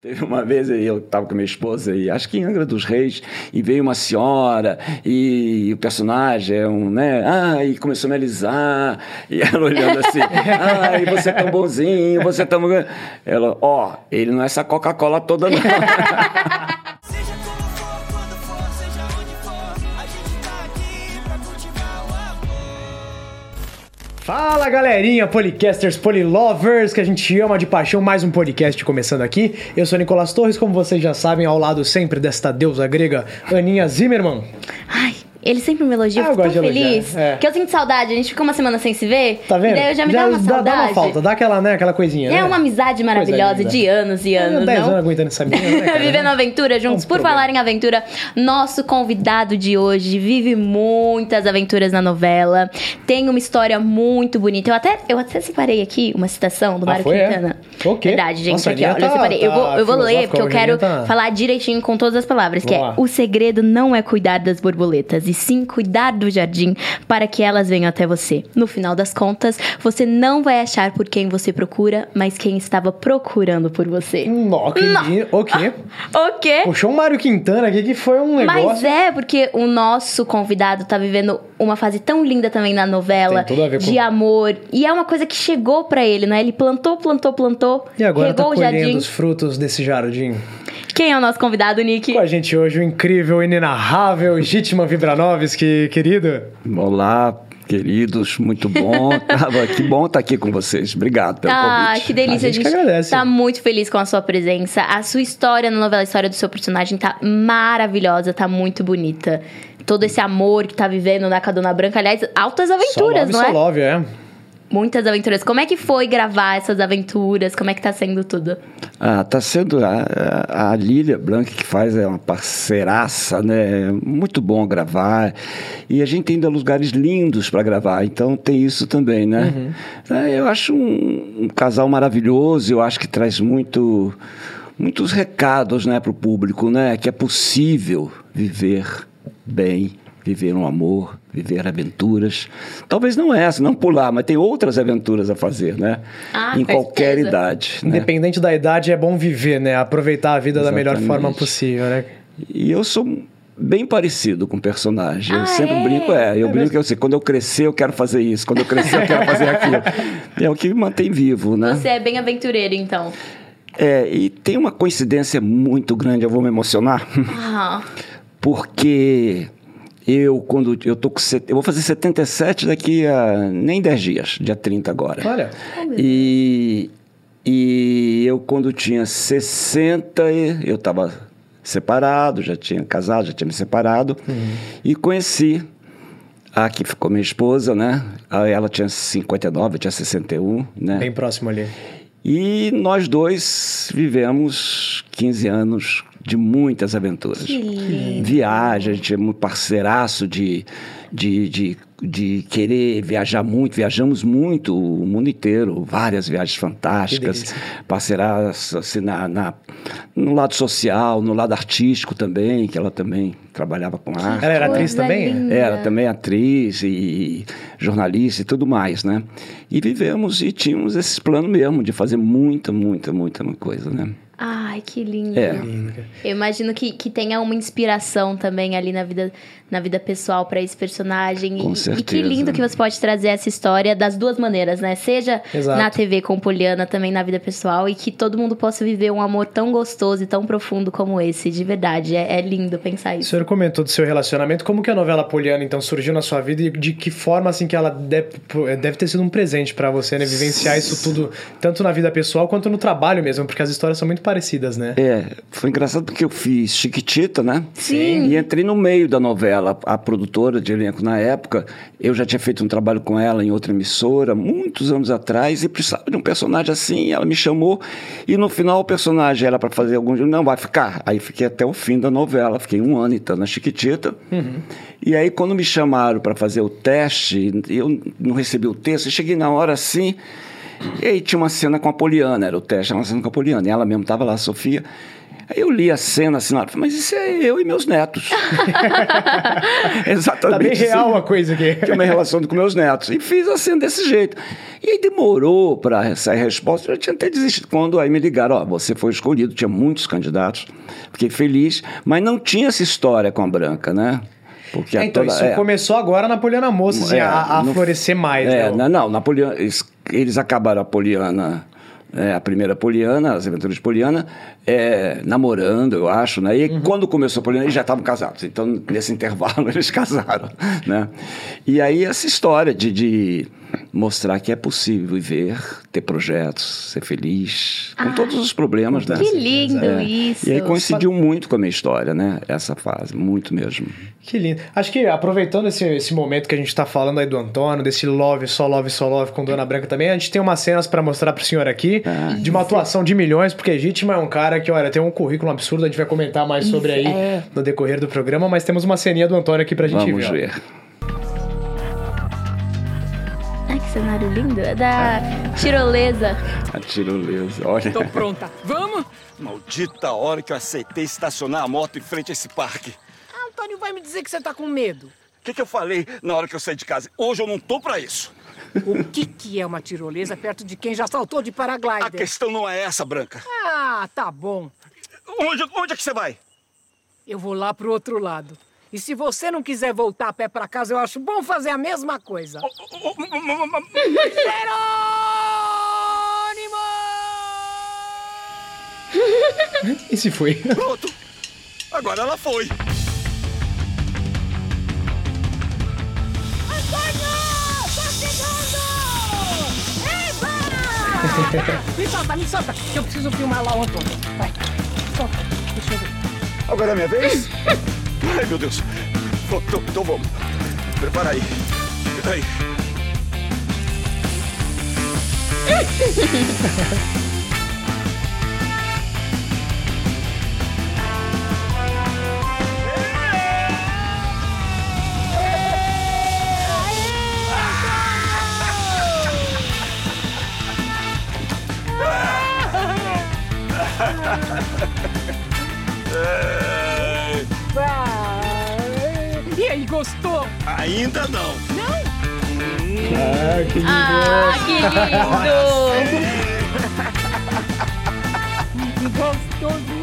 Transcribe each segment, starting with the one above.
Teve uma vez eu estava com minha esposa e acho que em Angra dos Reis e veio uma senhora e o personagem é um, né? Ah, e começou a me alisar e ela olhando assim, ah, e você é tão bonzinho, você é tão... Ela, ó, oh, ele não é essa Coca-Cola toda não. Fala galerinha, policasters, polilovers, que a gente ama de paixão, mais um podcast começando aqui. Eu sou Nicolas Torres, como vocês já sabem, ao lado sempre desta deusa grega, Aninha Zimmermann. Ai, ele sempre me elogia, ah, eu fico tão feliz. É. Que eu sinto saudade, a gente ficou uma semana sem se ver. Tá vendo? E daí eu já me já dá uma saudade. Dá uma falta, dá aquela, né, aquela coisinha. É né? uma amizade maravilhosa de anos e anos. 10 anos aguentando essa menina, né, Vivendo aventura juntos. Por problema. falar em aventura, nosso convidado de hoje vive muitas aventuras na novela. Tem uma história muito bonita. Eu até, eu até separei aqui uma citação do ah, Mário foi, Quintana. É? O quê? Verdade, gente. Nossa, aqui, ó. Tá, eu separei. Tá eu vou, eu vou ler, porque eu quero tá... falar direitinho com todas as palavras. Vamos que é, lá. é, o segredo não é cuidar das borboletas, e sim cuidar do jardim para que elas venham até você. No final das contas, você não vai achar por quem você procura, mas quem estava procurando por você. Nó, que O quê? o quê? Puxou um Mário Quintana aqui que foi um negócio. Mas é, porque o nosso convidado tá vivendo uma fase tão linda também na novela. De com... amor. E é uma coisa que chegou para ele, né? Ele plantou, plantou, plantou. E agora regou tá colhendo jardim. os frutos desse jardim. Quem é o nosso convidado, Nick? Com a gente hoje o incrível, inenarrável Gitman Vibranovski, querido. Olá, queridos, muito bom. que bom estar aqui com vocês. Obrigado pelo ah, convite. que delícia. A gente, a gente agradece. Tá muito feliz com a sua presença. A sua história na novela a História do seu personagem tá maravilhosa, tá muito bonita. Todo esse amor que tá vivendo na Cadona Branca. Aliás, altas aventuras, só love, não é? Love, é. Muitas aventuras. Como é que foi gravar essas aventuras? Como é que tá sendo tudo? Ah, tá sendo a, a, Lília Blanca que faz é uma parceiraça, né? Muito bom gravar. E a gente tem ainda lugares lindos para gravar, então tem isso também, né? Uhum. É, eu acho um, um, casal maravilhoso, eu acho que traz muito muitos recados, né, para o público, né? Que é possível viver bem viver um amor, viver aventuras. Talvez não essa, não pular, mas tem outras aventuras a fazer, né? Ah, em qualquer certeza. idade. Né? Independente da idade, é bom viver, né? Aproveitar a vida Exatamente. da melhor forma possível, né? E eu sou bem parecido com o personagem. Ah, eu sempre é? brinco, é, eu é brinco que eu sei, quando eu crescer eu quero fazer isso, quando eu crescer eu quero fazer aquilo. É o que me mantém vivo, né? Você é bem aventureiro, então. É, e tem uma coincidência muito grande, eu vou me emocionar. Ah. Porque eu, quando eu tô com. Eu vou fazer 77 daqui a nem 10 dias, dia 30 agora. Olha. E, e eu, quando tinha 60, eu estava separado, já tinha casado, já tinha me separado. Uhum. E conheci a que ficou minha esposa, né? Ela tinha 59, eu tinha 61, né? Bem próximo ali. E nós dois vivemos 15 anos de muitas aventuras. Que lindo. A gente é muito parceiraço de, de, de, de, querer viajar muito. Viajamos muito o mundo inteiro, várias viagens fantásticas. Parceiraço assim, na, na, no lado social, no lado artístico também, que ela também trabalhava com arte. Ela era atriz também? Linda. Era também atriz e jornalista e tudo mais, né? E vivemos e tínhamos esse plano mesmo de fazer muita, muita, muita coisa, né? Ai, que lindo. É. Eu imagino que, que tenha uma inspiração também ali na vida, na vida pessoal para esse personagem. Com e, certeza. e que lindo que você pode trazer essa história das duas maneiras, né? Seja Exato. na TV com Poliana, também na vida pessoal, e que todo mundo possa viver um amor tão gostoso e tão profundo como esse, de verdade. É, é lindo pensar isso. O senhor comentou do seu relacionamento. Como que a novela Poliana, então, surgiu na sua vida e de que forma, assim, que ela deve, deve ter sido um presente para você, né? Vivenciar isso tudo, tanto na vida pessoal quanto no trabalho mesmo, porque as histórias são muito parecidas, né? É, foi engraçado porque eu fiz Chiquitita, né? Sim. E entrei no meio da novela. A produtora de elenco na época, eu já tinha feito um trabalho com ela em outra emissora, muitos anos atrás, e precisava de um personagem assim. Ela me chamou, e no final o personagem era para fazer algum. Não, vai ficar. Aí fiquei até o fim da novela, fiquei um ano então na Chiquitita. Uhum. E aí, quando me chamaram para fazer o teste, eu não recebi o texto, eu cheguei na hora assim. E aí tinha uma cena com a Poliana, era o teste, uma cena com a Poliana. E ela mesmo estava lá, a Sofia. Aí eu li a cena assim, falei, mas isso é eu e meus netos. Exatamente. Tá bem real assim, a coisa aqui. Tinha uma relação com meus netos. E fiz a cena desse jeito. E aí demorou para sair a resposta. Eu já tinha até desistido. Quando aí me ligaram, ó, você foi escolhido, tinha muitos candidatos. Fiquei feliz, mas não tinha essa história com a Branca, né? Porque é, então, toda, isso é, começou agora na Poliana Moça, assim, é, a, a no, florescer mais. É, né? não, na Poliana, eles, eles acabaram a Poliana é, a primeira Poliana, as aventuras de Poliana, é, namorando, eu acho, né? E uhum. quando começou a Poliana, eles já estavam casados. Então, nesse intervalo, eles casaram, né? E aí, essa história de, de mostrar que é possível viver, ter projetos, ser feliz, com ah, todos os problemas, né? Que lindo é. isso! E aí coincidiu muito com a minha história, né? Essa fase, muito mesmo. Que lindo. Acho que aproveitando esse, esse momento que a gente está falando aí do Antônio, desse love, só love, só love com Dona Branca também, a gente tem umas cenas para mostrar pro senhor aqui, é. de uma atuação de milhões, porque Legítima é um cara que, olha, tem um currículo absurdo, a gente vai comentar mais sobre aí é. no decorrer do programa, mas temos uma ceninha do Antônio aqui pra gente Vamos ver. ver. Cenário lindo. É da tirolesa. A tirolesa, olha. Tô pronta. Vamos? Maldita hora que eu aceitei estacionar a moto em frente a esse parque. Ah, Antônio vai me dizer que você tá com medo. O que, que eu falei na hora que eu saí de casa? Hoje eu não tô pra isso. O que, que é uma tirolesa perto de quem já saltou de paraglider? A questão não é essa, Branca. Ah, tá bom. Onde, onde é que você vai? Eu vou lá pro outro lado. E se você não quiser voltar a pé para casa, eu acho bom fazer a mesma coisa. Jerônimo! e se foi? Pronto! Agora ela foi! Antônio! Chegando! Epa! me solta, me solta! Que eu preciso filmar lá o Antônio. Vai, solta. Deixa eu ver. Agora é minha vez? Ai, meu Deus. Então, então vamos. Prepara aí. Aí. gostou? Ainda não. Não? Ah, que lindo! Ah, que lindo! Gostoso!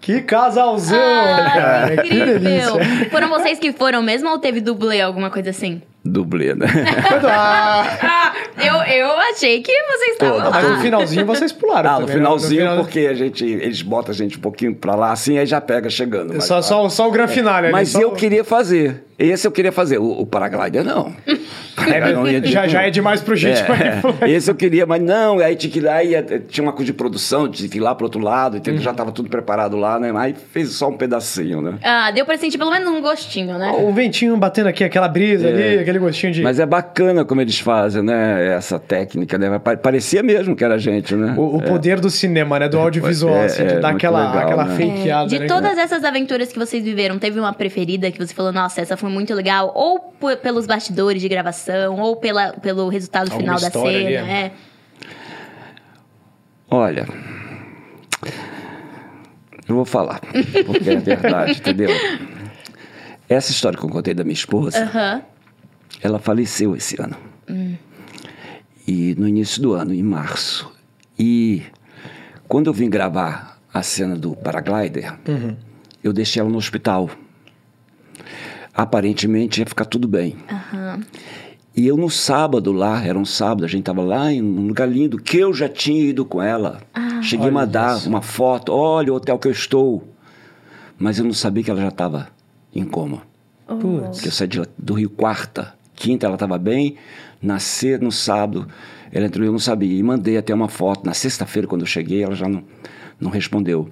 Que casalzão! Ah, cara, que delícia! Foram vocês que foram mesmo ou teve dublê, alguma coisa assim? Dublê, né? ah, eu, eu achei que vocês estavam lá. Mas no finalzinho vocês pularam. Ah, também, no finalzinho, no final... porque a gente, eles botam a gente um pouquinho pra lá, assim, aí já pega chegando. Só, só, só o grande finale. Mas só... eu queria fazer. Esse eu queria fazer. O, o paraglider, não. É, de, já, já é demais pro gente. É, esse eu queria, mas não. Aí tinha que ir lá e tinha uma coisa de produção, tinha que ir lá pro outro lado. Então hum. já tava tudo preparado lá, né? Aí fez só um pedacinho, né? Ah, deu pra sentir pelo menos um gostinho, né? O ventinho batendo aqui, aquela brisa é. ali, aquele gostinho de... Mas é bacana como eles fazem, né? Essa técnica, né? Parecia mesmo que era gente, né? O, o é. poder do cinema, né? Do audiovisual, é, assim, de é, dar aquela, legal, aquela né? fakeada. De né? todas essas aventuras que vocês viveram, teve uma preferida que você falou, nossa, essa foi muito legal? Ou pelos bastidores de gravação, ou pela, pelo resultado Alguma final da cena, ali, é. é. Olha, eu vou falar, porque é verdade, entendeu? Essa história que eu contei da minha esposa, uhum. Ela faleceu esse ano. Hum. E no início do ano, em março. E quando eu vim gravar a cena do paraglider, uhum. eu deixei ela no hospital aparentemente ia ficar tudo bem. Uhum. E eu no sábado lá, era um sábado, a gente estava lá em um lugar lindo, que eu já tinha ido com ela. Ah, Cheguei a mandar isso. uma foto, olha o hotel que eu estou. Mas eu não sabia que ela já estava em coma. Oh. Porque eu saí de, do Rio quarta, quinta ela estava bem, nascer no sábado, ela entrou eu não sabia. E mandei até uma foto. Na sexta-feira, quando eu cheguei, ela já não, não respondeu.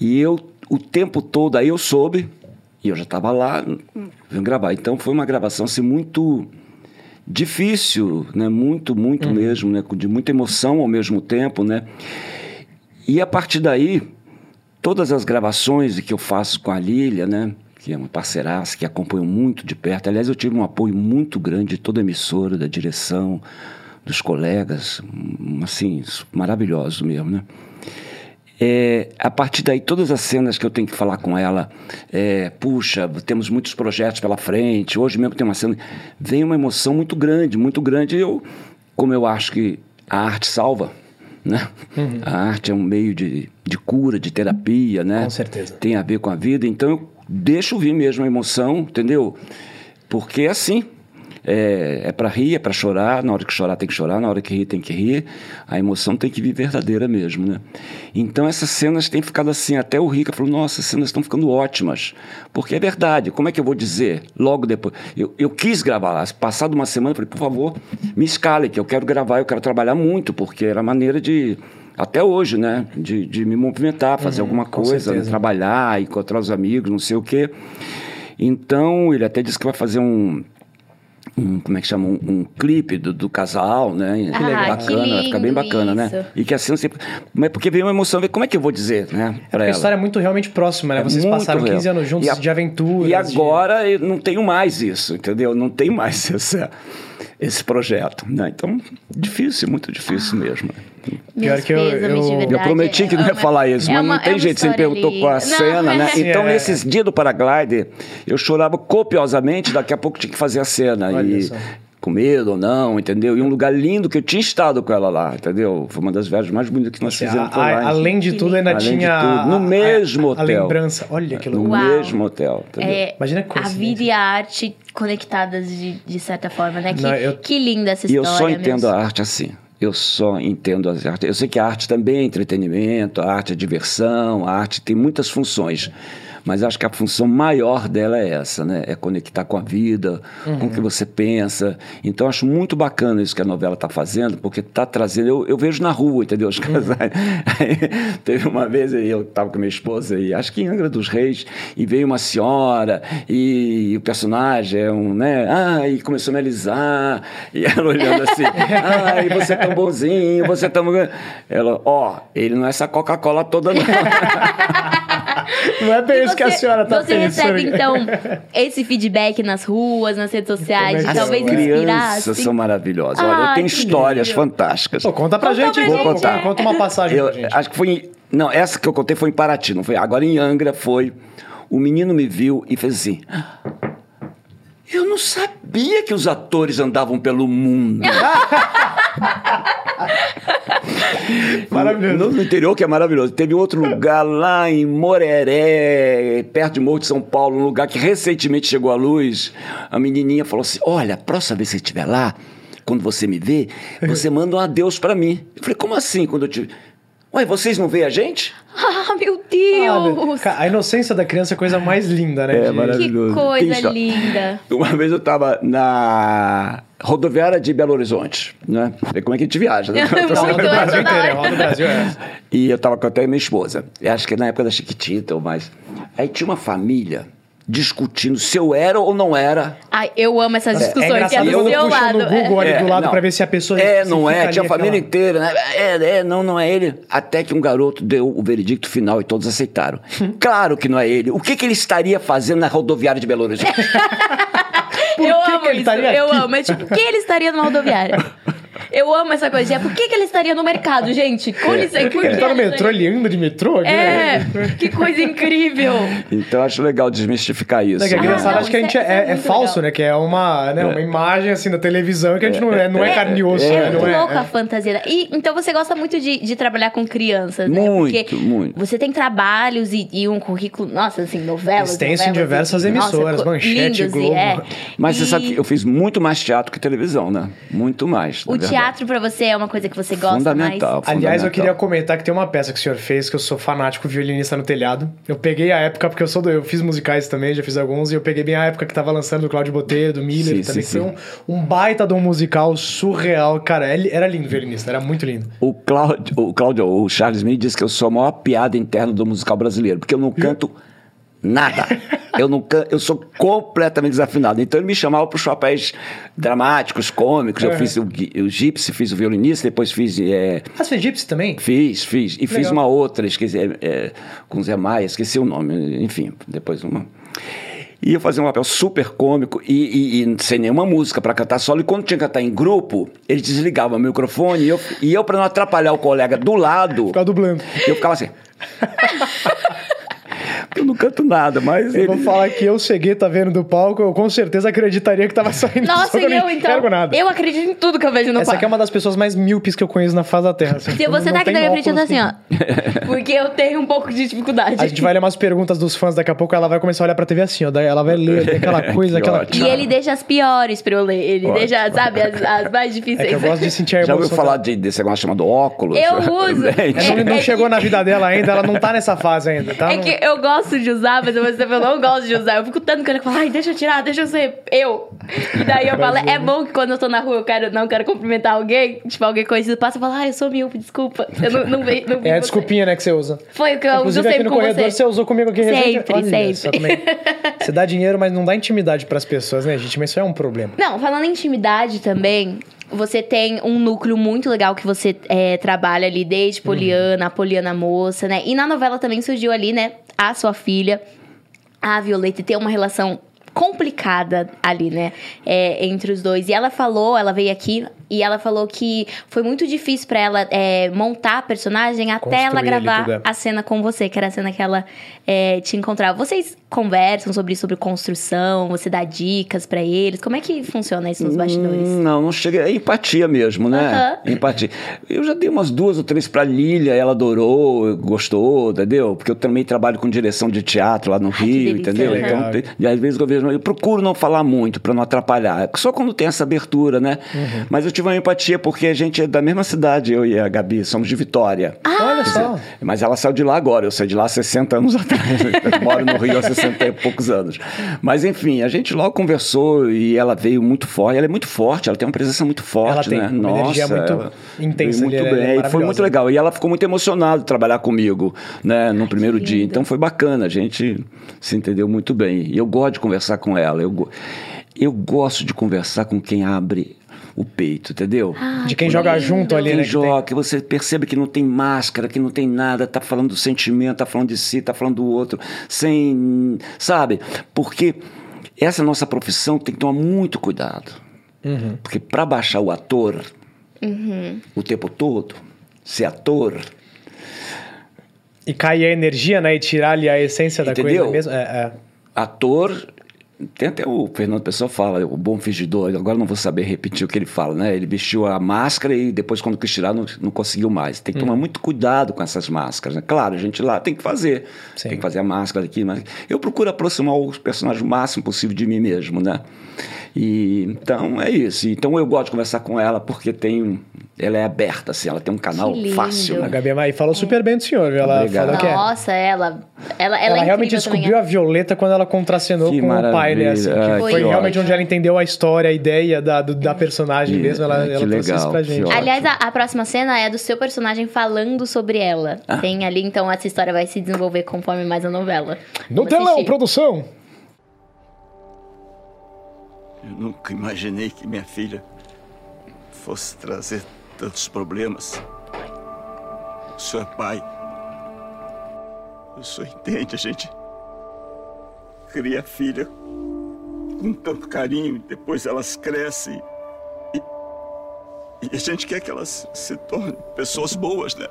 E eu, o tempo todo, aí eu soube, e eu já estava lá, vim gravar. Então foi uma gravação assim, muito difícil, né? Muito, muito uhum. mesmo, né? De muita emoção ao mesmo tempo, né? E a partir daí, todas as gravações que eu faço com a Lília, né? Que é uma parceiraça, que acompanha muito de perto. Aliás, eu tive um apoio muito grande de toda a emissora, da direção, dos colegas, assim, maravilhoso mesmo, né? É, a partir daí, todas as cenas que eu tenho que falar com ela, é, puxa, temos muitos projetos pela frente, hoje mesmo tem uma cena, vem uma emoção muito grande, muito grande. Eu, como eu acho que a arte salva, né? Uhum. A arte é um meio de, de cura, de terapia, né? Com certeza. Tem a ver com a vida, então eu deixo vir mesmo a emoção, entendeu? Porque é assim, é, é para rir, é para chorar. Na hora que chorar, tem que chorar. Na hora que rir, tem que rir. A emoção tem que vir verdadeira mesmo, né? Então, essas cenas têm ficado assim. Até o Rica falou: Nossa, as cenas estão ficando ótimas. Porque é verdade. Como é que eu vou dizer logo depois? Eu, eu quis gravar. Passado uma semana, eu falei: Por favor, me escale, que eu quero gravar, eu quero trabalhar muito, porque era maneira de até hoje, né? De, de me movimentar, fazer uhum, alguma coisa, né? trabalhar, encontrar os amigos, não sei o quê. Então, ele até disse que vai fazer um, um, como é que chama, um, um clipe do, do, casal, né? Que legal. Bacana, que vai ficar bem bacana, né? isso. né? E que assim, sempre, mas porque veio uma emoção, como é que eu vou dizer, né? É porque a história é muito realmente próxima, né? É Vocês passaram real. 15 anos juntos a, de aventura. E agora de... eu não tenho mais isso, entendeu? Não tenho mais essa esse projeto. Né? Então, difícil, muito difícil mesmo. Pior que eu, eu, eu prometi que não ia falar isso, é mas uma, não tem é jeito. Você me perguntou ali. qual a cena, né? Então, é. nesses dias do paraglider, eu chorava copiosamente, daqui a pouco tinha que fazer a cena. Olha e só com medo ou não, entendeu? E um lugar lindo que eu tinha estado com ela lá, entendeu? Foi uma das viagens mais bonitas que nós fizemos a, lá. Além de tudo, ainda além tinha tudo, no mesmo a, hotel. A lembrança, olha que loucura. No Uau. mesmo hotel, é, Imagina que A vida e a arte conectadas de, de certa forma, né? Que, não, eu, que linda essa história. E eu só entendo a arte assim. Eu só entendo as artes. Eu sei que a arte também é entretenimento, a arte é diversão, a arte tem muitas funções. Mas acho que a função maior dela é essa, né? É conectar com a vida, uhum. com o que você pensa. Então acho muito bacana isso que a novela está fazendo, porque está trazendo. Eu, eu, vejo na rua, entendeu? Os casais. Uhum. teve uma vez eu estava com minha esposa e acho que em Angra dos Reis, e veio uma senhora, e, e o personagem é um, né? Ah, e começou a me alisar, e ela olhando assim, ah, e você é tão bonzinho, você é tão. Ela, ó, oh, ele não é essa Coca-Cola toda, não. Não é bem isso que a senhora está pensando. Você recebe, então, esse feedback nas ruas, nas redes sociais, de talvez inspirar? As crianças são maravilhosas. Olha, ah, eu tenho histórias lindo. fantásticas. Pô, conta pra conta gente. Pra Vou gente, contar. É. Conta uma passagem eu, pra gente. Acho que foi em... Não, essa que eu contei foi em Paraty, não foi? Agora em Angra foi... O menino me viu e fez assim... Eu não sabia que os atores andavam pelo mundo. maravilhoso. No, no, interior, que é maravilhoso. Teve outro lugar lá em Moreré, perto de Morro de São Paulo, um lugar que recentemente chegou à luz. A menininha falou assim: Olha, a próxima vez que você estiver lá, quando você me vê, você manda um adeus para mim. Eu falei: Como assim? Quando eu te. Ué, vocês não veem a gente? Ah, meu Deus! Ah, a inocência da criança é a coisa mais linda, né? É, de... maravilhoso. Que coisa linda. Uma vez eu tava na rodoviária de Belo Horizonte, né? Como é que a gente viaja, né? roda o Brasil inteiro, roda o Brasil, é. E eu tava com até minha esposa. Acho que na época da Chiquitita ou mais. Aí tinha uma família discutindo se eu era ou não era. Ai, eu amo essas é, discussões, é que é do eu seu lado. no Google é. ali do lado é, para ver se a pessoa É, não é, tinha a família aquela... inteira, né? É, é, não, não é ele. Até que um garoto deu o veredicto final e todos aceitaram. claro que não é ele. O que, que ele estaria fazendo na rodoviária de Belo Horizonte? eu que amo que isso, eu amo. É tipo, por que ele estaria numa rodoviária? Eu amo essa coisa. É, por que, que ele estaria no mercado, gente? Com é. licença. Por que ele tá no metrô? Ele anda de metrô? É, que coisa incrível. Então acho legal desmistificar isso. É que a criançada ah, acha que a gente é, é, é falso, legal. né? Que é uma, né, uma imagem assim da televisão que a gente não é, não é, carne e osso. É, né? louca a fantasia. E, então você gosta muito de, de trabalhar com crianças, né? Muito, Porque muito. Você tem trabalhos e, e um currículo, nossa, assim, novelas. Extenso em diversas e, emissoras, nossa, Manchete, Globo. Mas e... você sabe que eu fiz muito mais teatro que televisão, né? Muito mais. O teatro para você é uma coisa que você gosta fundamental, mais? Aliás, eu queria comentar que tem uma peça que o senhor fez, que eu sou fanático violinista no telhado. Eu peguei a época, porque eu sou do, eu fiz musicais também, já fiz alguns, e eu peguei bem a época que tava lançando do Claudio Botelho, do Miller, sim, também sim, foi um, um, baita de um musical surreal. Cara, era lindo violinista, era muito lindo. O Cláudio, o, Cláudio, o Charles Me disse que eu sou a maior piada interna do musical brasileiro, porque eu não canto nada. Eu nunca, eu sou completamente desafinado. Então ele me chamava para os papéis dramáticos, cômicos. É. Eu fiz o, o Gypsy, fiz o violinista, depois fiz. É, ah, você fez Gypsy também? Fiz, fiz. E Legal. fiz uma outra, esqueci, é, é, com Zé Maia, esqueci o nome. Enfim, depois uma. E eu fazia um papel super cômico e, e, e sem nenhuma música para cantar solo. E quando tinha que cantar em grupo, ele desligava o microfone e eu, e eu para não atrapalhar o colega do lado. Ficava dublando. Eu ficava assim. eu não canto nada, mas. Eu ele... vou falar que eu cheguei, tá vendo do palco, eu com certeza acreditaria que tava saindo Nossa, e eu, eu então. Nada. Eu acredito em tudo que eu vejo no Essa palco. Essa aqui é uma das pessoas mais míopes que eu conheço na face da Terra. Assim. Se você tá aqui na minha frente, eu assim, ó. Porque eu tenho um pouco de dificuldade. A gente vai ler umas perguntas dos fãs daqui a pouco, ela vai começar a olhar pra TV assim, ó. Daí ela vai ler aquela coisa, aquela. E ele deixa as piores pra eu ler. Ele ótimo. deixa, sabe, as, as mais difíceis. É eu gosto de sentir a emoção. Já ouviu falar de, desse negócio chamado óculos? Eu uso. É, não, não é chegou na vida dela ainda, ela não tá nessa fase ainda. Tá é que eu gosto de usar, mas eu não gosto de usar. Eu fico tanto querendo falar, ai, deixa eu tirar, deixa eu ser eu. E daí eu falo, é bom que quando eu tô na rua eu quero, não quero cumprimentar alguém, tipo, alguém conhecido passa e fala, ai, eu sou míope, desculpa. Eu não, não, vi, não vi É a desculpinha, né, que você usa. Foi o que eu uso sempre aqui no corredor você. você. usou comigo aqui em Sempre, Olha, sempre. Você dá dinheiro, mas não dá intimidade pras pessoas, né, gente? Mas isso é um problema. Não, falando em intimidade também, você tem um núcleo muito legal que você é, trabalha ali desde Poliana, uhum. Poliana Moça, né? E na novela também surgiu ali, né? A sua filha, a Violeta, e ter uma relação complicada ali, né? É, entre os dois. E ela falou, ela veio aqui e ela falou que foi muito difícil para ela é, montar a personagem até Construir ela gravar é. a cena com você, que era a cena que ela é, te encontrava. Vocês conversam sobre sobre construção, você dá dicas para eles? Como é que funciona isso nos hum, bastidores? Não, não chega. É empatia mesmo, né? Uhum. Empatia. Eu já dei umas duas ou três pra Lilia, ela adorou, gostou, entendeu? Porque eu também trabalho com direção de teatro lá no Ai, Rio, entendeu? Então, tem, e às vezes eu vejo, eu procuro não falar muito para não atrapalhar. Só quando tem essa abertura, né? Uhum. Mas eu tive uma empatia porque a gente é da mesma cidade, eu e a Gabi, somos de Vitória. Ah, olha só. Mas ela saiu de lá agora, eu saí de lá há 60 anos atrás. Eu moro no Rio há 60 e poucos anos. Mas enfim, a gente logo conversou e ela veio muito forte. Ela é muito forte, ela tem uma presença muito forte, ela tem né? Uma Nossa, energia muito intensa. Muito ali, bem, é foi muito legal. E ela ficou muito emocionada de trabalhar comigo, né, no Ai, primeiro dia. Então foi bacana, a gente se entendeu muito bem. E eu gosto de conversar com ela. Eu, eu gosto de conversar com quem abre o peito, entendeu? Ah, de quem joga lindo. junto ali, quem né? joga, que, você percebe que não tem máscara, que não tem nada, tá falando do sentimento, tá falando de si, tá falando do outro, sem, sabe? Porque essa nossa profissão tem que tomar muito cuidado. Uhum. Porque para baixar o ator uhum. o tempo todo, ser ator, e cair a energia, né? E tirar ali a essência da Entendeu? coisa mesmo. É, é. Ator tem até o Fernando Pessoa fala, o bom fingidor, agora não vou saber repetir o que ele fala, né? Ele vestiu a máscara e depois, quando quis tirar, não, não conseguiu mais. Tem que tomar hum. muito cuidado com essas máscaras. Né? Claro, a gente lá tem que fazer. Sim. Tem que fazer a máscara aqui. Mas eu procuro aproximar os personagens o máximo possível de mim mesmo, né? E, então é isso. Então eu gosto de conversar com ela porque tem ela é aberta, assim, ela tem um canal fácil. Né? A Gabi Amai falou super bem do senhor, viu? Ela Obrigado. falou que é. Nossa, ela. Ela, ela, ela é realmente descobriu também. a Violeta quando ela contracenou que com maravilha. o pai, né? Assim, ah, foi, foi realmente onde ela entendeu a história, a ideia da, do, da personagem que, mesmo. Ela, ela trouxe isso pra gente. Aliás, a, a, próxima cena é do seu personagem falando sobre ela. Ah. Tem ali, então essa história vai se desenvolver conforme mais a novela. No telão, produção! Eu nunca imaginei que minha filha fosse trazer tantos problemas. O senhor é pai. O senhor entende, a gente cria a filha com tanto carinho, depois elas crescem. E, e a gente quer que elas se tornem pessoas boas, né?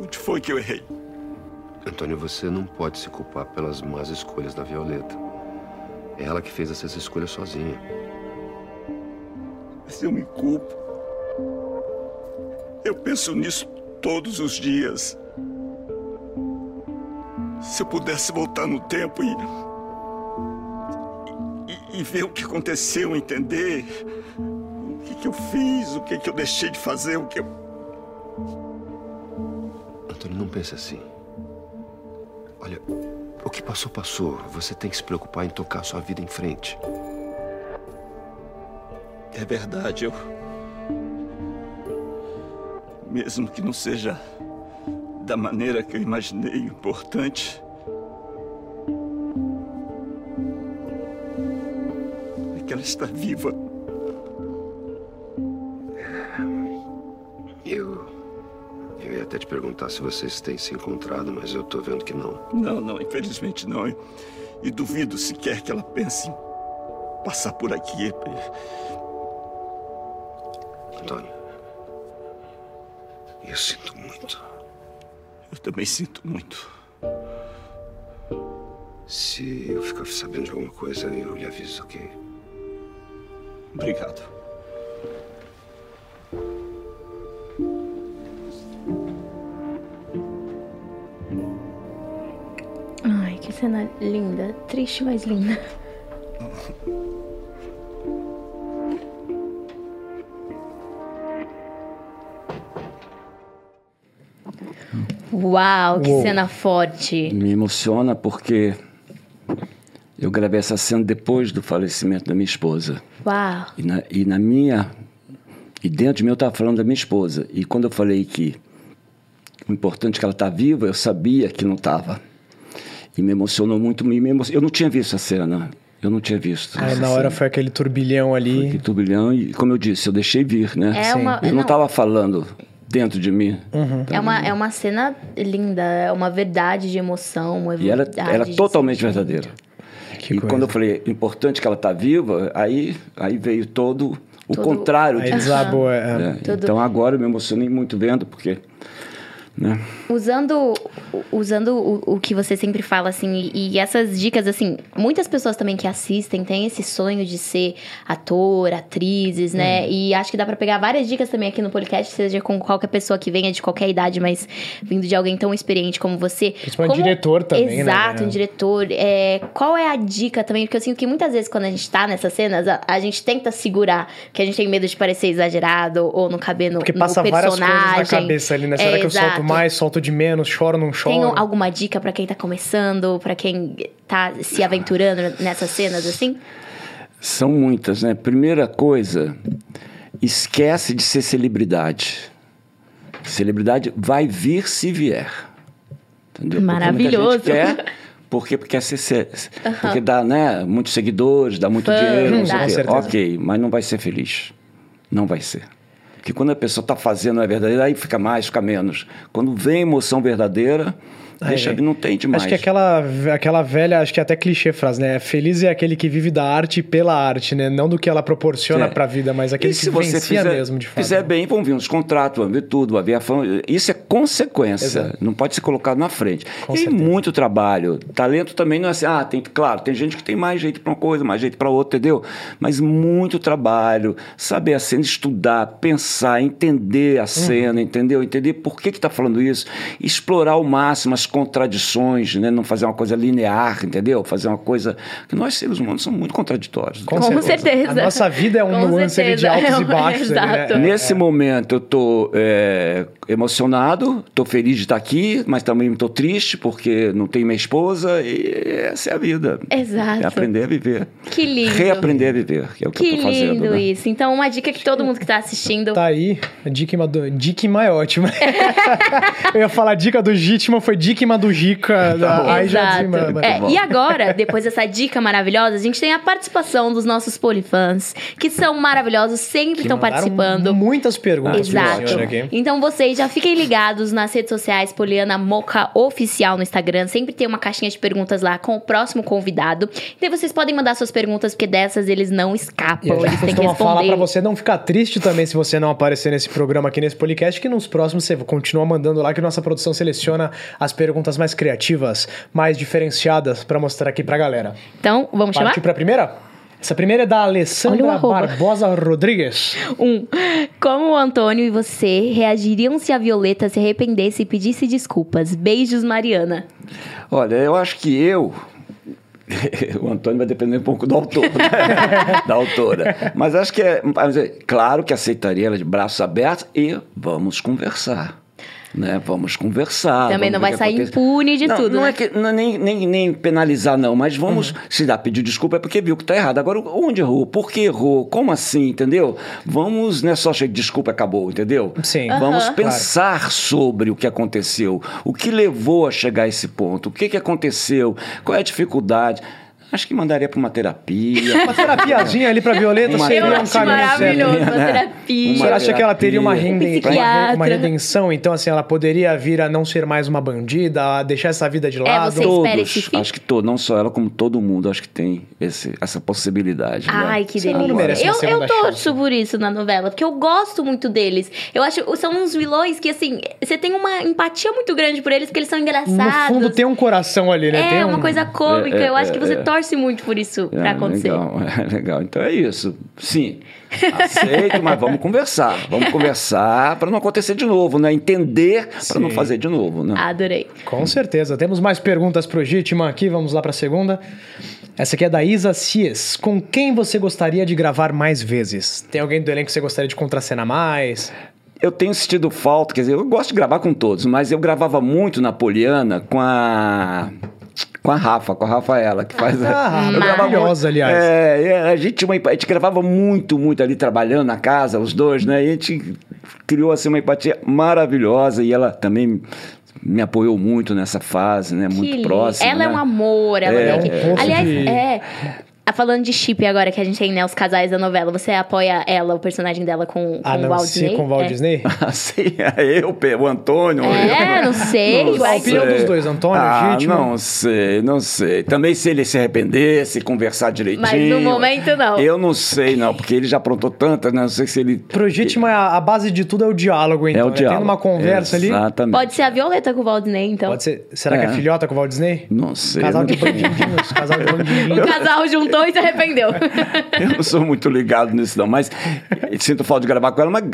Onde foi que eu errei? Antônio, você não pode se culpar pelas más escolhas da Violeta. É ela que fez essas escolhas sozinha. Mas eu me culpo. Eu penso nisso todos os dias. Se eu pudesse voltar no tempo e. e, e ver o que aconteceu, entender o que, que eu fiz, o que, que eu deixei de fazer, o que eu. Antônio, não pense assim. Olha, o que passou, passou. Você tem que se preocupar em tocar sua vida em frente. É verdade, eu. Mesmo que não seja da maneira que eu imaginei importante. É que ela está viva. até te perguntar se vocês têm se encontrado, mas eu tô vendo que não. Não, não, infelizmente não. E, e duvido sequer que ela pense em passar por aqui. Antônio, Eu sinto muito. Eu também sinto muito. Se eu ficar sabendo de alguma coisa, eu lhe aviso, ok? Obrigado. Ai, que cena linda. Triste, mas linda. Uau, que Uou. cena forte. Me emociona porque eu gravei essa cena depois do falecimento da minha esposa. Uau. E na, e na minha. E dentro de mim eu estava falando da minha esposa. E quando eu falei que o importante é que ela está viva, eu sabia que não estava. E me emocionou muito. Me emocionou. Eu não tinha visto a cena. Eu não tinha visto. Aí na hora foi aquele turbilhão ali. Foi aquele turbilhão e, como eu disse, eu deixei vir, né? É uma... Eu não estava falando dentro de mim. Uhum. É, uma, é uma cena linda, é uma verdade de emoção, uma E ela era totalmente verdadeira. Que e coisa. quando eu falei, importante que ela está viva, aí, aí veio todo o todo... contrário aí disso. Desabou, é. É, então agora eu me emocionei muito vendo, porque né? Usando, usando o, o, que você sempre fala, assim, e, e, essas dicas, assim, muitas pessoas também que assistem têm esse sonho de ser ator, atrizes, né? Hum. E acho que dá para pegar várias dicas também aqui no podcast, seja com qualquer pessoa que venha de qualquer idade, mas vindo de alguém tão experiente como você. Principalmente como... diretor também, Exato, né? Exato, um diretor. É, qual é a dica também? Porque eu sinto que muitas vezes quando a gente tá nessas cenas, a, a gente tenta segurar, que a gente tem medo de parecer exagerado ou não caber no, Porque passa no personagem. várias coisas na cabeça ali, né? Será é, que eu exato. solto mais, solto de menos, choro, não choro? Tem alguma dica para quem tá começando, para quem tá se aventurando nessas cenas assim? São muitas, né? Primeira coisa, esquece de ser celebridade. Celebridade vai vir se vier. Entendeu? Maravilhoso. Porque quer, porque quer ser, uhum. porque dá, né, muitos seguidores, dá muito Fã, dinheiro, não sei o Ok, mas não vai ser feliz. Não vai ser. Porque quando a pessoa está fazendo não é verdadeira, aí fica mais, fica menos. Quando vem emoção verdadeira, Deixa, é. não tem demais. Acho que aquela, aquela velha, acho que é até clichê frase, né? Feliz é aquele que vive da arte pela arte, né? Não do que ela proporciona é. para a vida, mas aquele e que vivencia fizer, mesmo, de fato. fizer bem, vão vir os contratos, vão vir tudo, vai vir a fama. Isso é consequência, Exato. não pode ser colocado na frente. Com e certeza. muito trabalho. Talento também não é assim, ah, tem, claro, tem gente que tem mais jeito para uma coisa, mais jeito para outra, entendeu? Mas muito trabalho, saber a cena, estudar, pensar, entender a uhum. cena, entendeu? Entender por que está falando isso, explorar ao máximo as contradições, né? não fazer uma coisa linear, entendeu? Fazer uma coisa. que nós, seres humanos, somos muito contraditórios. Com, Com certeza. A nossa vida é um Com nuance certeza. de altos e baixos. Exato. né? Nesse é. momento, eu estou é, emocionado, estou feliz de estar aqui, mas também estou triste porque não tenho minha esposa e essa é a vida. Exato. É aprender a viver. Que lindo. Reaprender a viver, que é o que, que eu estou fazendo. Que lindo né? isso. Então, uma dica que todo mundo que está assistindo. Tá aí, a Dikma, do... Dikma é ótima. eu ia falar dica do Gitma, foi Dikma do Gica. Tá aí já é, E agora, depois dessa dica maravilhosa, a gente tem a participação dos nossos polifãs, que são maravilhosos, sempre estão participando. Muitas perguntas. Exato. Então vocês já fiquem ligados nas redes sociais, Poliana Moca Oficial no Instagram. Sempre tem uma caixinha de perguntas lá com o próximo convidado. Então vocês podem mandar suas perguntas, porque dessas eles não escapam. eles têm que responder. falar pra você não ficar triste também se você não aparecer nesse programa aqui nesse podcast, que nos próximos você continua mandando lá que nossa produção seleciona as perguntas mais criativas, mais diferenciadas para mostrar aqui pra galera. Então, vamos Partiu chamar? pra primeira? Essa primeira é da Alessandra Barbosa Rodrigues. Um. Como o Antônio e você reagiriam se a Violeta se arrependesse e pedisse desculpas? Beijos, Mariana. Olha, eu acho que eu. o Antônio vai depender um pouco do autor, né? da autora. Mas acho que é. Claro que aceitaria ela de braços abertos e vamos conversar né? Vamos conversar. Também vamos não vai sair impune de não, tudo. Não né? é que não, é nem, nem, nem penalizar, não, mas vamos, uhum. se dá pedir desculpa é porque viu que está errado. Agora, onde errou? Por que errou? Como assim? Entendeu? Vamos, não é só que desculpa acabou, entendeu? Sim. Vamos uhum. pensar claro. sobre o que aconteceu, o que levou a chegar a esse ponto, o que, que aconteceu, qual é a dificuldade Acho que mandaria para uma terapia. uma terapiazinha ali para Violeta uma seria um caminho maravilhoso, certo. uma terapia. Você acha que ela teria uma, rende... uma, uma, redenção? Então, assim, ela poderia vir a não ser mais uma bandida, a deixar essa vida de é, lado? É, você Todos, espera esse fim? Acho que todo, não só ela, como todo mundo, acho que tem esse, essa possibilidade. Né? Ai, né? que delícia. Eu, eu torço por isso na novela, porque eu gosto muito deles. Eu acho são uns vilões que, assim, você tem uma empatia muito grande por eles, porque eles são engraçados. No fundo tem um coração ali, né? É, tem uma coisa cômica. É, é, eu acho que você é. Torce muito por isso é, pra acontecer. Legal, é legal. Então é isso. Sim, aceito, mas vamos conversar. Vamos conversar para não acontecer de novo, né? Entender para não fazer de novo, né? Adorei. Com certeza. Temos mais perguntas pro Gitman aqui. Vamos lá para a segunda. Essa aqui é da Isa Cies. Com quem você gostaria de gravar mais vezes? Tem alguém do elenco que você gostaria de contracenar mais? Eu tenho sentido falta, quer dizer, eu gosto de gravar com todos, mas eu gravava muito na Poliana com a com a Rafa, com a Rafaela, que faz. Ah, a... maravilhosa, aliás. É, a gente, uma, a gente gravava muito, muito ali trabalhando na casa, os dois, né? E a gente criou assim uma empatia maravilhosa e ela também me apoiou muito nessa fase, né? Muito que próxima. Ela né? é um amor, ela é, é um Aliás, de... é. Ah, falando de chip agora que a gente tem, né, os casais da novela, você apoia ela, o personagem dela com, com ah, não, o Walt Disney? com o Walt é. Disney? Ah, sim, é eu, o Antônio. É, eu. não sei. Não a opinião dos dois, Antônio, ah, gente. Não sei, não sei. Também se ele se arrependesse, conversar direitinho. Mas no momento não. Eu não sei, não, porque ele já aprontou tantas, né? Não sei se ele. Pro Gitman, a base de tudo é o diálogo, então. É o né? diálogo. Tendo uma conversa Exatamente. ali. Pode ser a Violeta com o Walt Disney, então. Pode ser. Será é. que é filhota com o Walt Disney? Não sei. Casal não de bandidinhos. casal de bandidinhos. O casal juntou e se arrependeu. eu não sou muito ligado nisso, não, mas sinto falta de gravar com ela, mas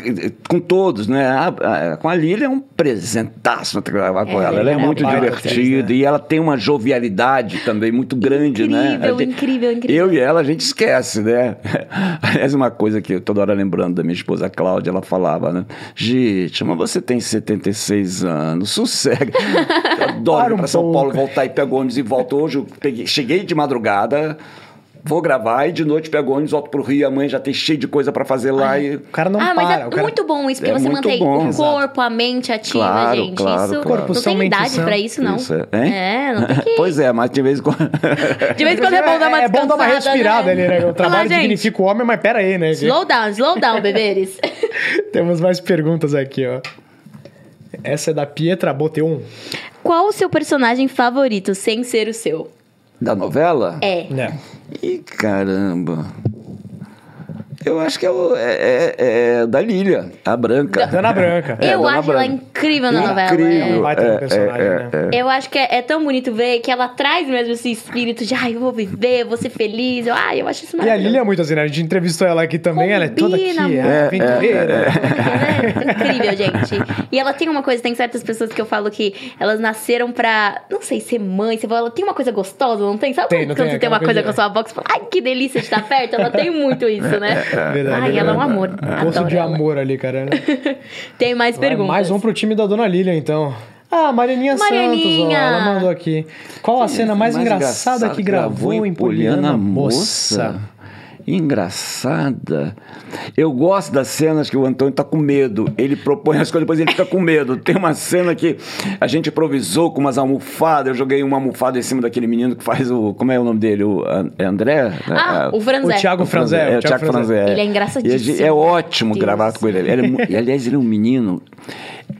com todos, né? A, a, com a Lília é um presentaço gravar com é, ela. Ela é, é muito divertida né? e ela tem uma jovialidade também muito grande, incrível, né? Incrível, incrível, incrível. Eu e ela, a gente esquece, né? Aliás, uma coisa que eu toda hora lembrando da minha esposa Cláudia, ela falava, né? Gente, mas você tem 76 anos, sossega. Eu adoro ir pra São Paulo, voltar e pegar ônibus e volto. Hoje eu peguei, cheguei de madrugada vou gravar e de noite pego ônibus, volto pro Rio, amanhã já tem cheio de coisa para fazer lá Ai, e... O cara não ah, para. mas é cara... muito bom isso, porque é você mantém bom. o corpo, a mente ativa, claro, gente. Claro, isso claro. não tem idade para isso, não. Isso é, é, não tem que... pois é, mas de vez em quando... de vez em quando é bom dar uma É, é bom dar uma respirada né? ali, né? O trabalho Olá, dignifica o homem, mas pera aí, né? Slow down, slow down, beberes. Temos mais perguntas aqui, ó. Essa é da Pietra Boteon. Qual o seu personagem favorito, sem ser o seu? Da novela? É. É. Ih, caramba. Eu acho que é, o, é, é, é da Lília, a Branca. Dana Branca. É, eu Dana acho Branca. ela incrível na novela. Incrível. Vai ter um personagem, né? Eu acho que é, tão bonito ver que ela traz mesmo esse espírito de ai, eu vou viver, eu vou ser feliz. Eu, ai, eu acho isso E a maravilhoso. Lília é muito assim, né? A gente entrevistou ela aqui também, ela é toda aqui, Combina, é, aventureira. É, incrível, gente. E ela tem uma coisa, tem certas pessoas que eu falo que elas nasceram pra, não sei, ser mãe. Fala, ela tem uma coisa gostosa, não tem? Sabe Tem, quando não você tem tem uma coisa coisa- com a sua avó que você fala, ai, que delícia de estar perto? Ela tem muito isso, né? Verdade, Ai, ela é um amor. Poço Adoro de ela. amor ali, cara. né? Tem mais Vai, perguntas. Mais um pro time da Dona Lília, então. Ah, Marianinha, Marianinha. Santos, ó, ela mandou aqui. Qual a cena mais, engraçada que gravou em Poliana Moça? Engraçada. Eu gosto das cenas que o Antônio tá com medo. Ele propõe as coisas, depois ele fica com medo. Tem uma cena que a gente improvisou com umas almofadas. Eu joguei uma almofada em cima daquele menino que faz o. Como é o nome dele? O é André? Ah, o Franzé. O Thiago Franzé. É, o Thiago Franzé. Ele é engraçadíssimo. É ótimo Deus. gravar com ele. ele é aliás, ele é um menino.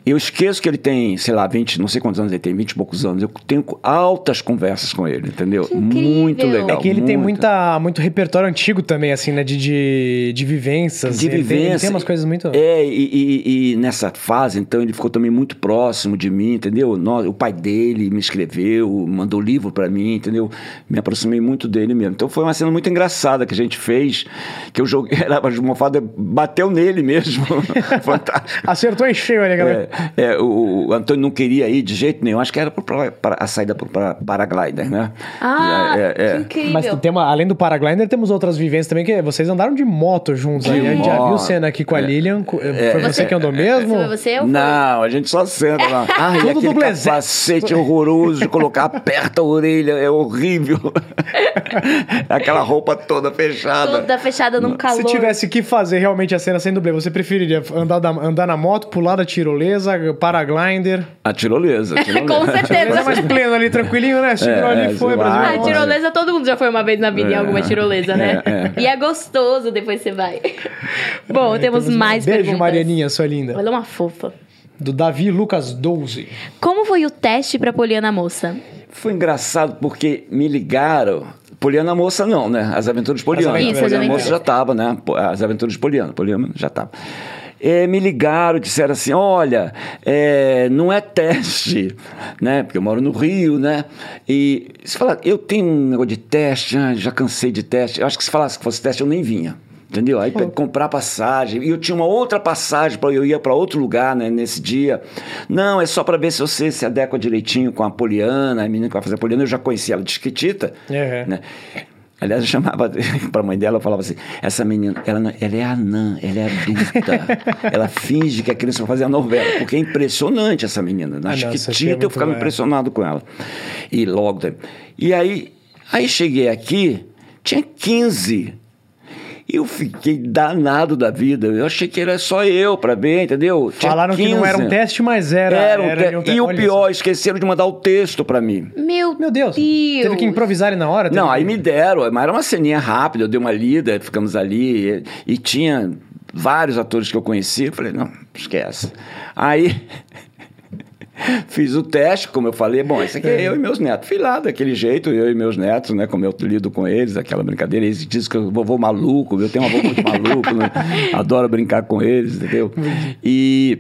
Eu esqueço que ele tem, sei lá, 20, não sei quantos anos ele tem, 20 e poucos anos. Eu tenho altas conversas com ele, entendeu? Muito legal. É que ele tem muito. muita, muito repertório antigo também, assim, né? De, de, de vivências. de Ele tem- vivência. Ele tem umas coisas muito... É, e, e- e nessa fase, então, ele ficou também muito próximo de mim, entendeu? Nó- O pai dele me escreveu, mandou livro pra mim, entendeu? Me aproximei muito dele mesmo. Então foi uma cena muito engraçada que a gente fez, que eu joguei, a almofada bateu nele mesmo. Fantástico. Acertou em cheio ali, galera. É, é, o, o Antônio não queria ir de jeito nenhum, acho que era pra, pra- a saída pro para, paraglider, né? Ah, É, é, é. que incrível. Mas tem uma, além do Paraglider, temos outras vivências também, que vocês andaram de moto juntos aí. A gente já viu cena aqui com a Lilian. co- Foi você, Você- que andou mesmo? Foi você ou foi? Não, a gente só senta lá. Ah, e Tudo aquele capacete horroroso de colocar, aperta a orelha, é horrível. Aquela roupa toda fechada. Toda fechada num calor. Se tivesse que fazer realmente a cena sem dublê, você preferiria andar, da- andar na moto, pular escalada, tirolesa, paraglider. A tirolesa. A tirolesa. Com certeza. é mais pleno ali, tranquilinho, né? Segurou é, ali, foi, Brasil. Ah, tirolesa, todo mundo já foi uma vez na vida é, em alguma tirolesa, né? É, é. E é gostoso depois você vai. Bom, temos, temos mais beijo, perguntas. Marianinha, sua linda. Olha uma fofa. Do Davi Lucas 12. Como foi o teste pra Poliana Moça? Foi engraçado porque me ligaram Poliana Moça não, né? As Aventuras de Poliana. Isso, Poliana Moça já estava, né? As Aventuras de Poliana. Poliana já estava. É, me ligaram, disseram assim, olha, é, não é teste, né? Porque eu moro no Rio, né? E se falar, eu tenho um negócio de teste, já, já cansei de teste. Eu acho que se falasse que fosse teste, eu nem vinha. Entendeu? Aí oh. comprar passagem. E eu tinha uma outra passagem, para eu ia para outro lugar né, nesse dia. Não, é só para ver se você se adequa direitinho com a Poliana, a menina que vai fazer a Poliana. Eu já conhecia ela de Chiquitita. Uhum. Né? Aliás, eu chamava para a mãe dela, eu falava assim: essa menina, ela, ela é anã, ela é adulta. ela finge que é criança para fazer a novela, porque é impressionante essa menina. Na ah, Chiquitita, é eu ficava impressionado com ela. E logo. E aí, aí cheguei aqui, tinha 15 eu fiquei danado da vida. Eu achei que era só eu para ver, entendeu? Falaram 15. que não era um teste, mas era. Era um, era te... um E o pior, só. esqueceram de mandar o texto para mim. Meu, Meu Deus. Deus. Teve que improvisar ali na hora? Não, aí me deram. Mas era uma ceninha rápida, eu dei uma lida, ficamos ali. E, e tinha vários atores que eu conhecia. Eu falei, não, esquece. Aí. Fiz o teste, como eu falei, bom, esse aqui é eu e meus netos. Fui lá daquele jeito, eu e meus netos, né? Como eu lido com eles, aquela brincadeira. Eles dizem que eu vovô maluco, eu tenho um avô muito maluco, né? Adoro brincar com eles, entendeu? E,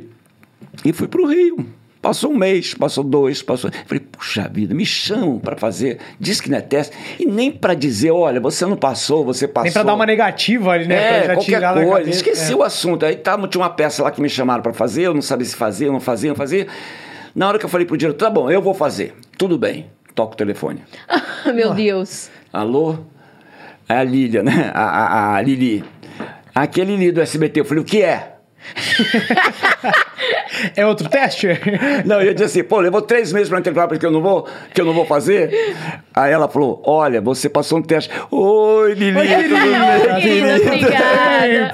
e fui pro Rio. Passou um mês, passou dois, passou. Falei, puxa vida, me chamam para fazer. Diz que não é teste. E nem para dizer, olha, você não passou, você passou. Nem para dar uma negativa ali, né? É, qualquer coisa. Esqueci é. o assunto. Aí tá, tinha uma peça lá que me chamaram para fazer, eu não sabia se fazia, eu não fazia, não fazia. Na hora que eu falei pro diretor, tá bom, eu vou fazer. Tudo bem. Toca o telefone. Meu Deus. Alô? É a Lília, né? A, a, a Lili. Aquele Lili do SBT. Eu falei, o que é? é outro teste? Não, eu ia dizer assim, pô, levou três meses para entrar porque eu não vou, que eu não vou fazer. Aí ela falou, olha, você passou um teste. Oi, Lili, Oi, tudo bem? Querida, obrigada.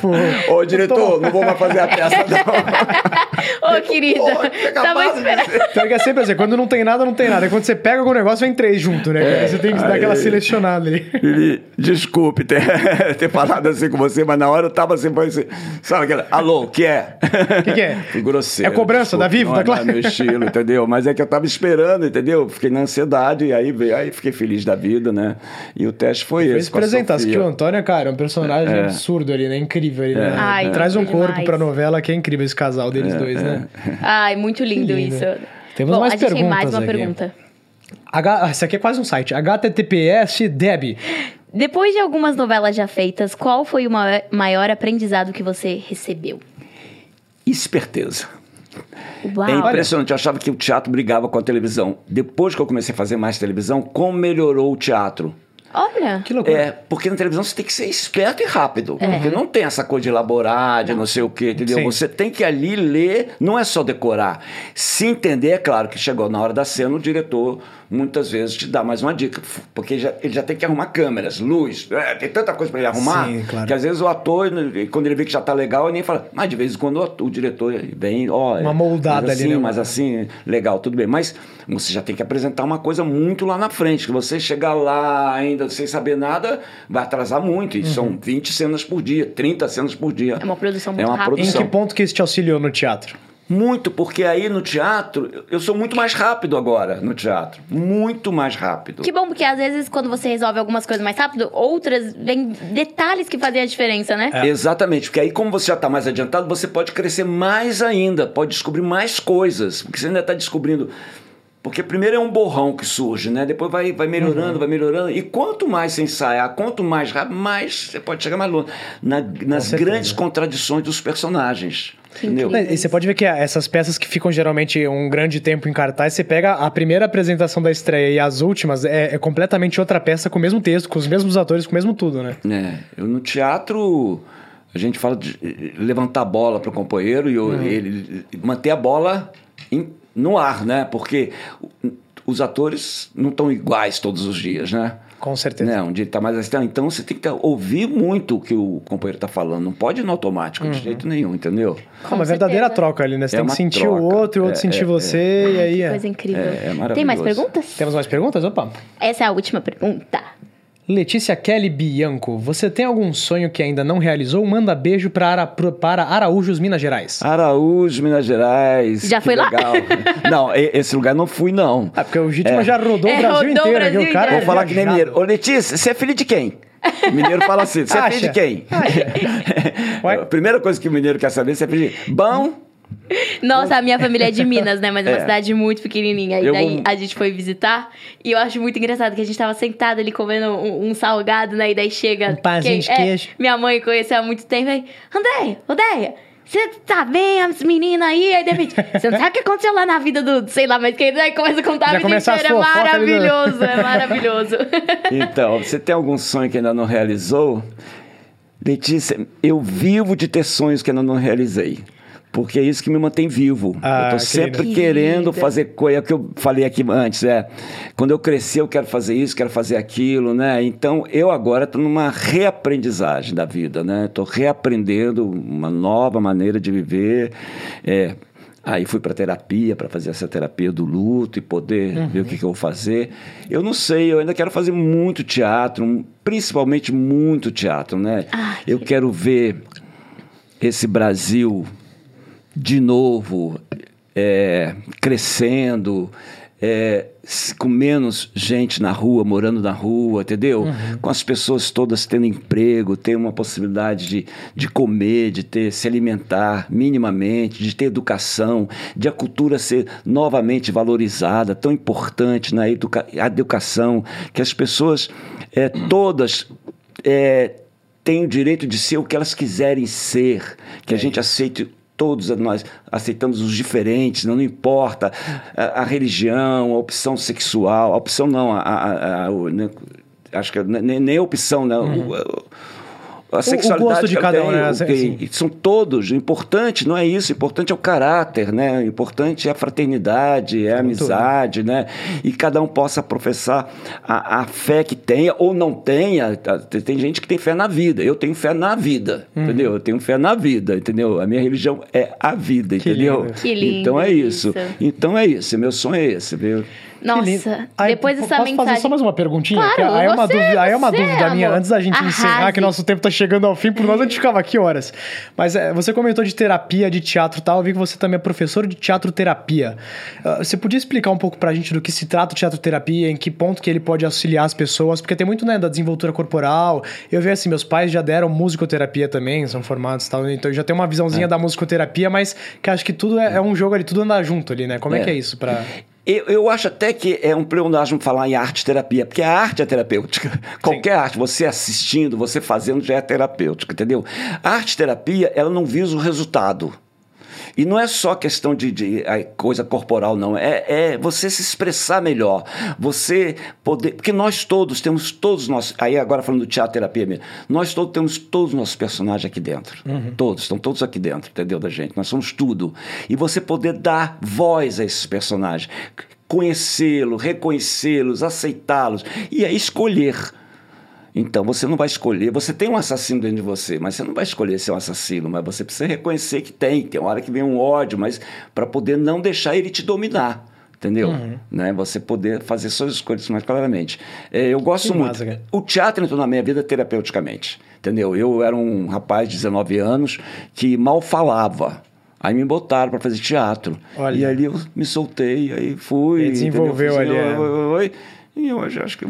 Ô, diretor, não vou mais fazer a peça, não. Ô, querida, Pô, tava esperando. Então, é sempre assim, quando não tem nada, não tem nada. E quando você pega algum negócio, vem três junto, né? É, você tem que aí, dar aquela selecionada ali. Lili, desculpe ter, ter falado assim com você, mas na hora eu tava assim, assim sabe aquela, alô, o que é? O que, que, é? Grosseiro. É cobrança desculpe, da Vivo, da Claro? É meu estilo, entendeu? Mas é que eu tava esperando, entendeu? Fiquei na ansiedade, e aí, veio, aí fiquei feliz da vida, né? E o teste foi esse. Foi apresentar, que o Antônio, cara, é um personagem é. absurdo ali, né? Incrível ali, né? Ai, Traz um corpo demais. pra novela que é incrível esse casal deles é, né? Ai, muito lindo, lindo. isso. Temos Bom, mais a gente perguntas. Tem mais uma aqui. pergunta. H... Esse aqui é quase um site. HTTPS Deb. Depois de algumas novelas já feitas, qual foi o maior aprendizado que você recebeu? Esperteza. Uau. É impressionante, eu achava que o teatro brigava com a televisão. Depois que eu comecei a fazer mais televisão, como melhorou o teatro? Olha. Que loucura. É, porque na televisão você tem que ser esperto e rápido. É. Porque não tem essa coisa de elaborar, de não, não sei o quê, entendeu? Sim. Você tem que ali ler, não é só decorar. Se entender, é claro que chegou na hora da cena, o diretor muitas vezes te dá mais uma dica, porque já, ele já tem que arrumar câmeras, luz, é, tem tanta coisa para ele arrumar, Sim, claro. que às vezes o ator, quando ele vê que já tá legal, ele nem fala, mas de vez em quando o, o diretor vem, ó... Uma moldada assim, ali, né? Mas assim, legal, tudo bem. Mas você já tem que apresentar uma coisa muito lá na frente, que você chegar lá ainda sem saber nada, vai atrasar muito, e uhum. são 20 cenas por dia, 30 cenas por dia. É uma produção muito é uma rápida. Produção. Em que ponto que isso te auxiliou no teatro? Muito, porque aí no teatro, eu sou muito mais rápido agora no teatro. Muito mais rápido. Que bom, porque às vezes quando você resolve algumas coisas mais rápido, outras vêm detalhes que fazem a diferença, né? É. Exatamente, porque aí como você já está mais adiantado, você pode crescer mais ainda, pode descobrir mais coisas, porque você ainda está descobrindo. Porque primeiro é um borrão que surge, né? Depois vai, vai melhorando, uhum. vai melhorando. E quanto mais você ensaiar, quanto mais rápido, mais você pode chegar mais longe. Na, nas grandes contradições dos personagens. Entendeu? E você pode ver que essas peças que ficam geralmente um grande tempo em cartaz, você pega a primeira apresentação da estreia e as últimas, é, é completamente outra peça com o mesmo texto, com os mesmos atores, com o mesmo tudo, né? É, eu no teatro a gente fala de levantar a bola para o companheiro e uhum. ele manter a bola em, no ar, né? Porque os atores não estão iguais todos os dias, né? Com certeza. Né? Onde ele está mais assistente. Então você tem que ouvir muito o que o companheiro está falando. Não pode ir no automático, uhum. de jeito nenhum, entendeu? É uma verdadeira troca ali, né? Você é tem que sentir troca. o outro, o outro é, sentir é, você, é. e aí é. Coisa incrível. É, é tem mais perguntas? Temos mais perguntas? Opa. Essa é a última pergunta. Letícia Kelly Bianco, você tem algum sonho que ainda não realizou? Manda beijo para, Ara, para Araújos, Minas Gerais. Araújos, Minas Gerais. Já foi legal. lá? não, esse lugar não fui, não. Ah, porque o Gitma é. já rodou é, o Brasil rodou inteiro. O Brasil cara Vou falar que nem mineiro. Ô, Letícia, você é filho de quem? O mineiro fala assim, você é filho de quem? A primeira coisa que o mineiro quer saber, você é filho de... Bom... Nossa, a minha família é de Minas, né? Mas é uma é. cidade muito pequenininha. E daí a gente foi visitar. E eu acho muito engraçado que a gente tava sentado ali comendo um, um salgado, né? E daí chega. Um pãozinho de queijo. É, minha mãe conheceu há muito tempo. Aí, Andréia, Andréia, você tá bem, as meninas aí? Aí de repente, você não sabe o que aconteceu lá na vida do, sei lá, mas quem aí começa a contar Já a vida inteira. É maravilhoso, é maravilhoso. Então, você tem algum sonho que ainda não realizou? Letícia, eu vivo de ter sonhos que ainda não realizei porque é isso que me mantém vivo. Ah, eu estou sempre querendo fazer coisa, é o que eu falei aqui antes, é, quando eu crescer eu quero fazer isso, quero fazer aquilo, né? Então, eu agora estou numa reaprendizagem da vida, né? Estou reaprendendo uma nova maneira de viver, é, Aí fui para terapia para fazer essa terapia do luto e poder uhum. ver o que, que, eu vou fazer. Eu não sei, eu ainda quero fazer muito teatro, principalmente muito teatro, né? Ah, eu quero ver esse Brasil de novo é, crescendo, é, com menos gente na rua, morando na rua, entendeu? Uhum. Com as pessoas todas tendo emprego, ter uma possibilidade de, de comer, de ter se alimentar minimamente, de ter educação, de a cultura ser novamente valorizada, tão importante na educa educação, que as pessoas é, todas é, têm o direito de ser o que elas quiserem ser, que a é gente aceite todos nós aceitamos os diferentes, não, não importa a, a, religião, a opção sexual, a opção não, a, a, a né, acho que nem, nem a opção, né? Uhum. O, a sexualidade o gosto de cada um, né? Okay. São todos. O importante não é isso. O importante é o caráter, né? O importante é a fraternidade, é a amizade, né? E cada um possa professar a, a, fé que tenha ou não tenha. Tá, tem gente que tem fé na vida. Eu tenho fé na vida, uhum. entendeu? Eu tenho fé na vida, entendeu? A minha religião é a vida, que entendeu? Lindo. Que lindo então é isso. isso. Então é isso. Meu sonho é esse, viu? Nossa, aí, depois dessa posso mensagem... fazer só mais uma perguntinha? Claro, aí, é uma dúvida, aí é uma você, dúvida amor. minha, antes da gente Arrase. encerrar, que nosso tempo tá chegando ao fim, por nós a gente ficava aqui horas. Mas é, você comentou de terapia, de teatro e tal, eu vi que você também é professor de teatro-terapia. Uh, você podia explicar um pouco pra gente do que se trata o teatro-terapia, em que ponto que ele pode auxiliar as pessoas? Porque tem muito, né, da desenvoltura corporal. Eu vejo assim, meus pais já deram musicoterapia também, são formados e tal, então já tem uma visãozinha é. da musicoterapia, mas que acho que tudo é, é, um jogo ali, tudo anda junto ali, né? Como é, é que é isso pra... Eu, eu acho até que é um pleonasmo falar em arte terapia, porque a arte é terapêutica. Qualquer Sim. arte, você assistindo, você fazendo já é terapêutica, entendeu? A arte terapia, ela não visa o resultado. E não é só questão de, de, de coisa corporal, não. É, é, você se expressar melhor. Você poder. Porque nós todos temos todos nós. Aí agora falando do teatro terapia mesmo. Nós todos temos todos os nossos personagens aqui dentro. Uhum. Todos, estão todos aqui dentro, entendeu? Da gente. Nós somos tudo. E você poder dar voz a esses personagens. Conhecê-los, reconhecê-los, aceitá-los. E aí escolher então você não vai escolher, você tem um assassino dentro de você, mas você não vai escolher ser um assassino, mas você precisa reconhecer que tem. Tem uma hora que vem um ódio, mas para poder não deixar ele te dominar. Entendeu? Uhum. Né? Você poder fazer suas escolhas mais claramente. É, eu gosto que muito. Massa, o teatro entrou na minha vida terapeuticamente. Entendeu? Eu era um rapaz de 19 anos que mal falava. Aí me botaram para fazer teatro. Olha. E ali eu me soltei, aí fui. E desenvolveu ali. É. E hoje acho que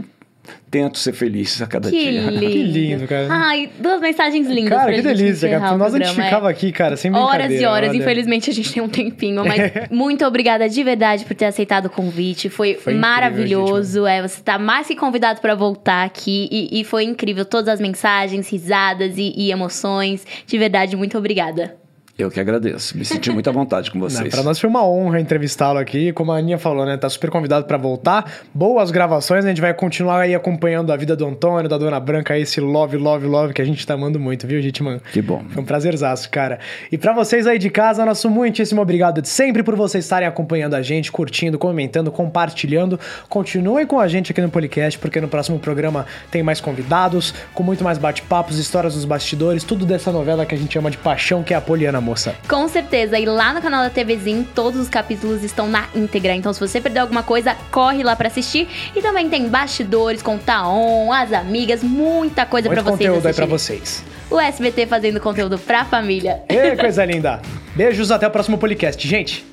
tento ser feliz a cada que dia. Lindo. Que lindo, cara. Ai, duas mensagens lindas. Cara, que delícia, cara. Nós a gente ficava é. aqui, cara, sem Horas e horas, olha. infelizmente a gente tem um tempinho, mas muito obrigada de verdade por ter aceitado o convite. Foi, foi maravilhoso. Incrível, é, você está mais que convidado para voltar aqui e, e, foi incrível. Todas as mensagens, risadas e, e emoções. De verdade, muito obrigada. Eu que agradeço. Me senti muito à vontade com vocês. Para nós foi uma honra entrevistá-lo aqui. Como a Aninha falou, né? Tá super convidado para voltar. Boas gravações. A gente vai continuar aí acompanhando a vida do Antônio, da Dona Branca, esse love, love, love que a gente tá amando muito, viu, gente, mano? Que bom. Foi um prazerzaço, cara. E para vocês aí de casa, nosso muitíssimo obrigado de sempre por vocês estarem acompanhando a gente, curtindo, comentando, compartilhando. Continuem com a gente aqui no podcast, porque no próximo programa tem mais convidados, com muito mais bate-papos, histórias dos bastidores, tudo dessa novela que a gente ama de paixão, que é a Poliana moça. Com certeza. E lá no canal da TVzinho, todos os capítulos estão na íntegra. Então, se você perdeu alguma coisa, corre lá para assistir. E também tem bastidores com Taon, as amigas, muita coisa para vocês conteúdo assistirem. aí pra vocês. O SBT fazendo conteúdo pra família. Ê, coisa linda. Beijos, até o próximo podcast, gente.